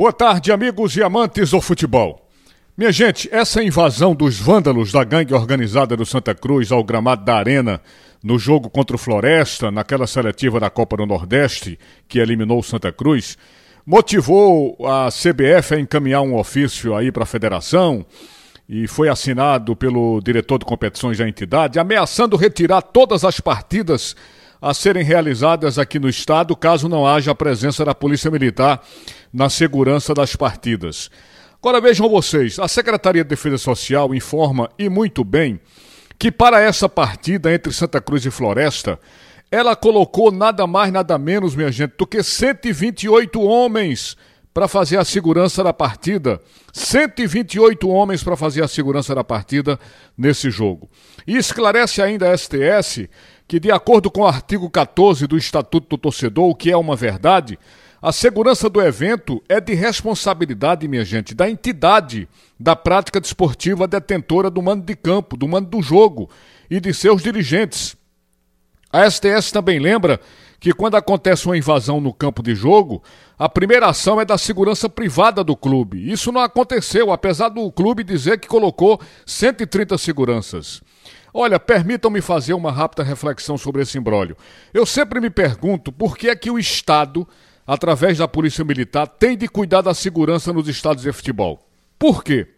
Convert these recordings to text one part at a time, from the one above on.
Boa tarde, amigos e amantes do futebol. Minha gente, essa invasão dos vândalos da gangue organizada do Santa Cruz ao gramado da Arena no jogo contra o Floresta, naquela seletiva da Copa do Nordeste que eliminou o Santa Cruz, motivou a CBF a encaminhar um ofício aí para a federação e foi assinado pelo diretor de competições da entidade, ameaçando retirar todas as partidas a serem realizadas aqui no estado, caso não haja a presença da Polícia Militar na segurança das partidas. Agora vejam vocês, a Secretaria de Defesa Social informa e muito bem que para essa partida entre Santa Cruz e Floresta, ela colocou nada mais, nada menos, minha gente, do que 128 homens para fazer a segurança da partida. 128 homens para fazer a segurança da partida nesse jogo. E esclarece ainda a STS que, de acordo com o artigo 14 do Estatuto do Torcedor, o que é uma verdade, a segurança do evento é de responsabilidade, minha gente, da entidade da prática desportiva detentora do mando de campo, do mando do jogo e de seus dirigentes. A STS também lembra que quando acontece uma invasão no campo de jogo, a primeira ação é da segurança privada do clube. Isso não aconteceu, apesar do clube dizer que colocou 130 seguranças. Olha, permitam-me fazer uma rápida reflexão sobre esse imbróglio. Eu sempre me pergunto por que é que o Estado, através da Polícia Militar, tem de cuidar da segurança nos estádios de futebol. Por quê?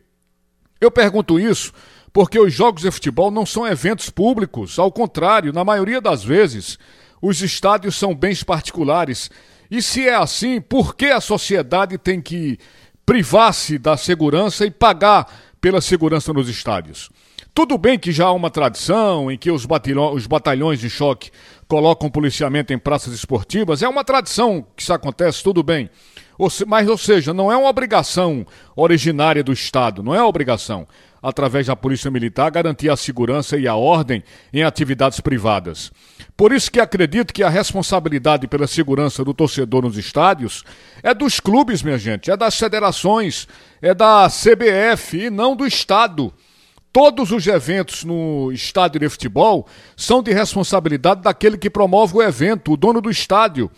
Eu pergunto isso porque os jogos de futebol não são eventos públicos, ao contrário, na maioria das vezes, os estádios são bens particulares. E se é assim, por que a sociedade tem que privar-se da segurança e pagar pela segurança nos estádios? Tudo bem que já há uma tradição em que os, os batalhões de choque colocam policiamento em praças esportivas, é uma tradição que isso acontece, tudo bem. Mas, ou seja, não é uma obrigação originária do Estado, não é obrigação, através da Polícia Militar, garantir a segurança e a ordem em atividades privadas. Por isso que acredito que a responsabilidade pela segurança do torcedor nos estádios é dos clubes, minha gente, é das federações, é da CBF e não do Estado. Todos os eventos no estádio de futebol são de responsabilidade daquele que promove o evento, o dono do estádio.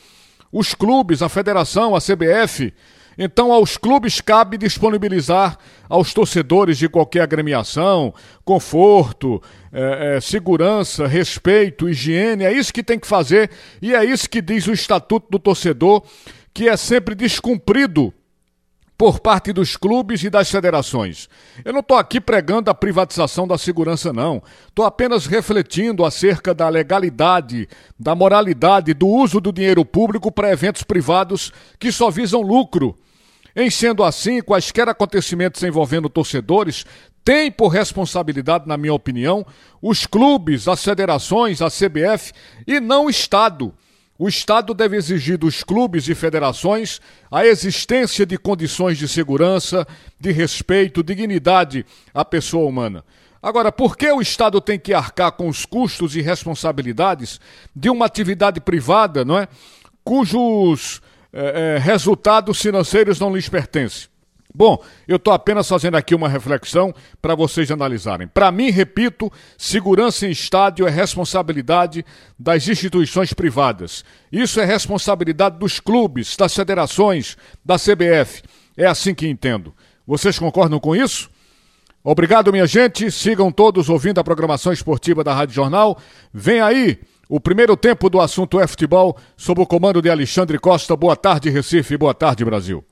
Os clubes, a federação, a CBF. Então, aos clubes cabe disponibilizar aos torcedores de qualquer agremiação conforto, é, é, segurança, respeito, higiene. É isso que tem que fazer e é isso que diz o Estatuto do Torcedor, que é sempre descumprido por parte dos clubes e das federações. Eu não estou aqui pregando a privatização da segurança, não. Estou apenas refletindo acerca da legalidade, da moralidade, do uso do dinheiro público para eventos privados que só visam lucro. Em sendo assim, quaisquer acontecimentos envolvendo torcedores têm por responsabilidade, na minha opinião, os clubes, as federações, a CBF e não o Estado. O Estado deve exigir dos clubes e federações a existência de condições de segurança, de respeito, dignidade à pessoa humana. Agora, por que o Estado tem que arcar com os custos e responsabilidades de uma atividade privada, não é? Cujos é, é, resultados financeiros não lhes pertencem? Bom, eu estou apenas fazendo aqui uma reflexão para vocês analisarem. Para mim, repito, segurança em estádio é responsabilidade das instituições privadas. Isso é responsabilidade dos clubes, das federações, da CBF. É assim que entendo. Vocês concordam com isso? Obrigado, minha gente. Sigam todos ouvindo a programação esportiva da Rádio Jornal. Vem aí o primeiro tempo do assunto é futebol, sob o comando de Alexandre Costa. Boa tarde, Recife. Boa tarde, Brasil.